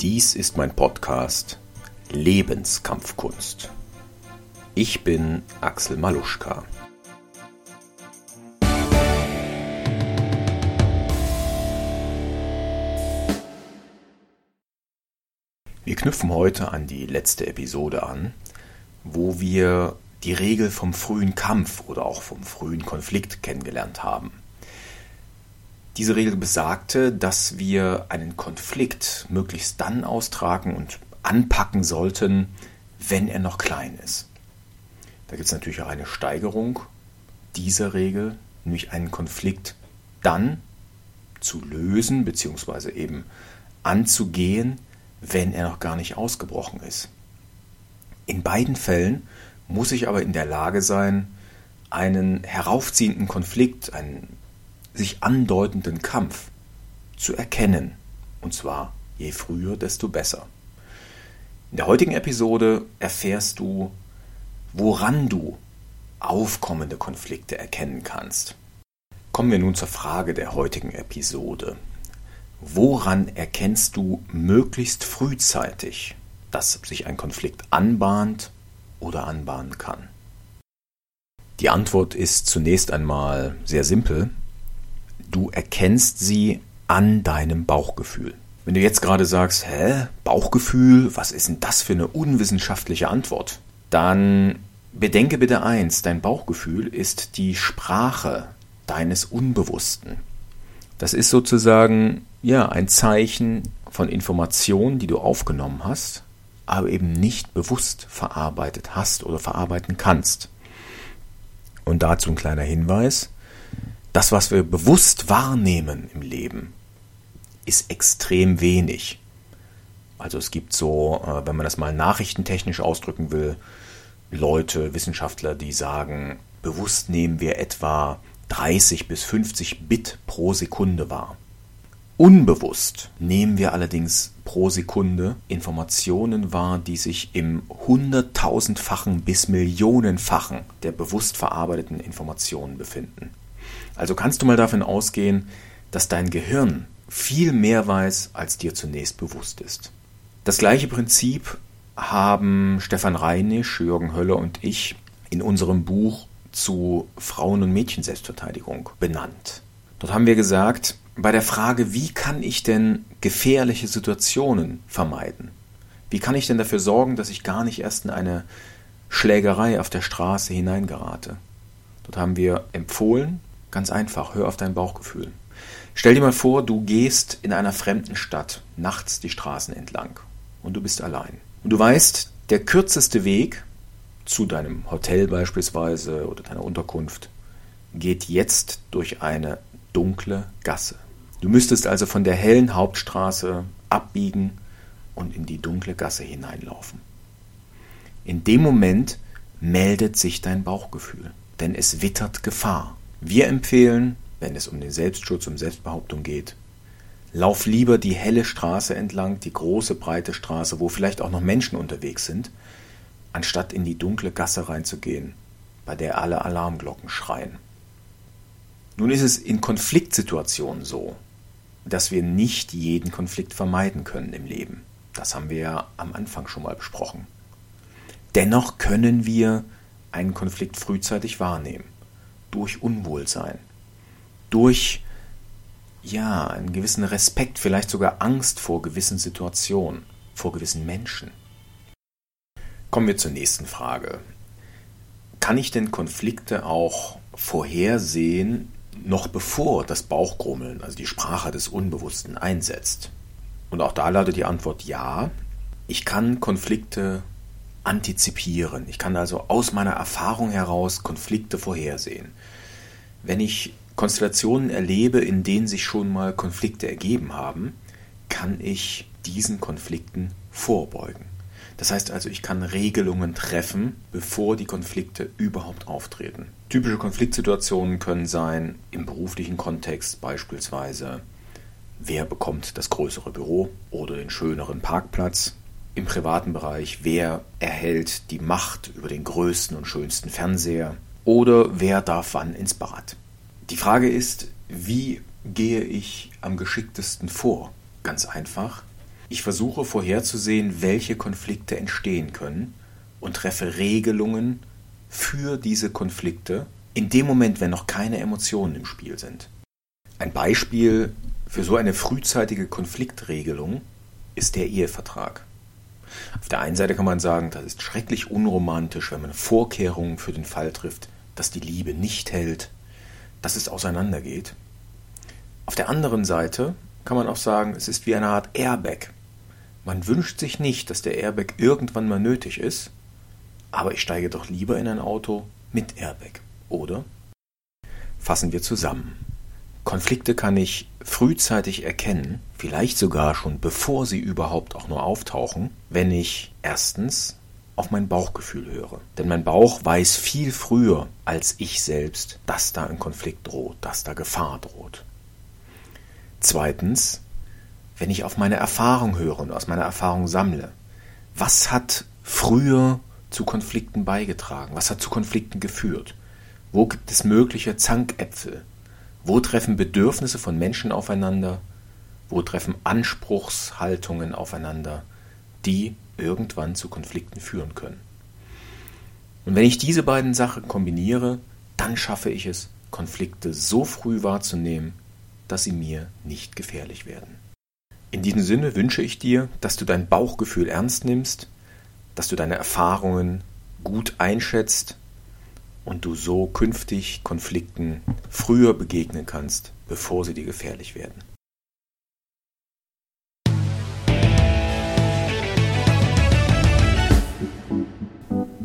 Dies ist mein Podcast Lebenskampfkunst. Ich bin Axel Maluschka. Wir knüpfen heute an die letzte Episode an, wo wir die Regel vom frühen Kampf oder auch vom frühen Konflikt kennengelernt haben. Diese Regel besagte, dass wir einen Konflikt möglichst dann austragen und anpacken sollten, wenn er noch klein ist. Da gibt es natürlich auch eine Steigerung dieser Regel, nämlich einen Konflikt dann zu lösen bzw. eben anzugehen, wenn er noch gar nicht ausgebrochen ist. In beiden Fällen muss ich aber in der Lage sein, einen heraufziehenden Konflikt, einen sich andeutenden Kampf zu erkennen. Und zwar je früher, desto besser. In der heutigen Episode erfährst du, woran du aufkommende Konflikte erkennen kannst. Kommen wir nun zur Frage der heutigen Episode. Woran erkennst du möglichst frühzeitig, dass sich ein Konflikt anbahnt oder anbahnen kann? Die Antwort ist zunächst einmal sehr simpel. Du erkennst sie an deinem Bauchgefühl. Wenn du jetzt gerade sagst, hä, Bauchgefühl, was ist denn das für eine unwissenschaftliche Antwort? Dann bedenke bitte eins, dein Bauchgefühl ist die Sprache deines Unbewussten. Das ist sozusagen ja ein Zeichen von Informationen, die du aufgenommen hast, aber eben nicht bewusst verarbeitet hast oder verarbeiten kannst. Und dazu ein kleiner Hinweis. Das, was wir bewusst wahrnehmen im Leben, ist extrem wenig. Also es gibt so, äh, wenn man das mal nachrichtentechnisch ausdrücken will, Leute, Wissenschaftler, die sagen, bewusst nehmen wir etwa 30 bis 50 Bit pro Sekunde wahr. Unbewusst nehmen wir allerdings pro Sekunde Informationen wahr, die sich im hunderttausendfachen bis millionenfachen der bewusst verarbeiteten Informationen befinden. Also kannst du mal davon ausgehen, dass dein Gehirn viel mehr weiß, als dir zunächst bewusst ist. Das gleiche Prinzip haben Stefan Reinisch, Jürgen Höller und ich in unserem Buch zu Frauen- und Mädchen-Selbstverteidigung benannt. Dort haben wir gesagt, bei der Frage, wie kann ich denn gefährliche Situationen vermeiden? Wie kann ich denn dafür sorgen, dass ich gar nicht erst in eine Schlägerei auf der Straße hineingerate? Dort haben wir empfohlen, Ganz einfach, hör auf dein Bauchgefühl. Stell dir mal vor, du gehst in einer fremden Stadt nachts die Straßen entlang und du bist allein. Und du weißt, der kürzeste Weg zu deinem Hotel beispielsweise oder deiner Unterkunft geht jetzt durch eine dunkle Gasse. Du müsstest also von der hellen Hauptstraße abbiegen und in die dunkle Gasse hineinlaufen. In dem Moment meldet sich dein Bauchgefühl, denn es wittert Gefahr. Wir empfehlen, wenn es um den Selbstschutz, um Selbstbehauptung geht, lauf lieber die helle Straße entlang, die große breite Straße, wo vielleicht auch noch Menschen unterwegs sind, anstatt in die dunkle Gasse reinzugehen, bei der alle Alarmglocken schreien. Nun ist es in Konfliktsituationen so, dass wir nicht jeden Konflikt vermeiden können im Leben. Das haben wir ja am Anfang schon mal besprochen. Dennoch können wir einen Konflikt frühzeitig wahrnehmen durch Unwohlsein, durch ja, einen gewissen Respekt, vielleicht sogar Angst vor gewissen Situationen, vor gewissen Menschen. Kommen wir zur nächsten Frage. Kann ich denn Konflikte auch vorhersehen, noch bevor das Bauchgrummeln, also die Sprache des Unbewussten, einsetzt? Und auch da lautet die Antwort ja. Ich kann Konflikte antizipieren. Ich kann also aus meiner Erfahrung heraus Konflikte vorhersehen. Wenn ich Konstellationen erlebe, in denen sich schon mal Konflikte ergeben haben, kann ich diesen Konflikten vorbeugen. Das heißt also, ich kann Regelungen treffen, bevor die Konflikte überhaupt auftreten. Typische Konfliktsituationen können sein, im beruflichen Kontext beispielsweise, wer bekommt das größere Büro oder den schöneren Parkplatz, im privaten Bereich, wer erhält die Macht über den größten und schönsten Fernseher oder wer darf wann ins Bad. Die Frage ist, wie gehe ich am geschicktesten vor? Ganz einfach. Ich versuche vorherzusehen, welche Konflikte entstehen können und treffe Regelungen für diese Konflikte in dem Moment, wenn noch keine Emotionen im Spiel sind. Ein Beispiel für so eine frühzeitige Konfliktregelung ist der Ehevertrag. Auf der einen Seite kann man sagen, das ist schrecklich unromantisch, wenn man Vorkehrungen für den Fall trifft, dass die Liebe nicht hält, dass es auseinandergeht. Auf der anderen Seite kann man auch sagen, es ist wie eine Art Airbag. Man wünscht sich nicht, dass der Airbag irgendwann mal nötig ist, aber ich steige doch lieber in ein Auto mit Airbag, oder? Fassen wir zusammen. Konflikte kann ich frühzeitig erkennen, vielleicht sogar schon bevor sie überhaupt auch nur auftauchen, wenn ich erstens auf mein Bauchgefühl höre. Denn mein Bauch weiß viel früher als ich selbst, dass da ein Konflikt droht, dass da Gefahr droht. Zweitens, wenn ich auf meine Erfahrung höre und aus meiner Erfahrung sammle. Was hat früher zu Konflikten beigetragen? Was hat zu Konflikten geführt? Wo gibt es mögliche Zankäpfel? Wo treffen Bedürfnisse von Menschen aufeinander? Wo treffen Anspruchshaltungen aufeinander, die irgendwann zu Konflikten führen können? Und wenn ich diese beiden Sachen kombiniere, dann schaffe ich es, Konflikte so früh wahrzunehmen, dass sie mir nicht gefährlich werden. In diesem Sinne wünsche ich dir, dass du dein Bauchgefühl ernst nimmst, dass du deine Erfahrungen gut einschätzt und du so künftig Konflikten früher begegnen kannst, bevor sie dir gefährlich werden.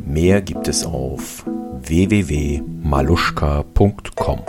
Mehr gibt es auf www.maluschka.com.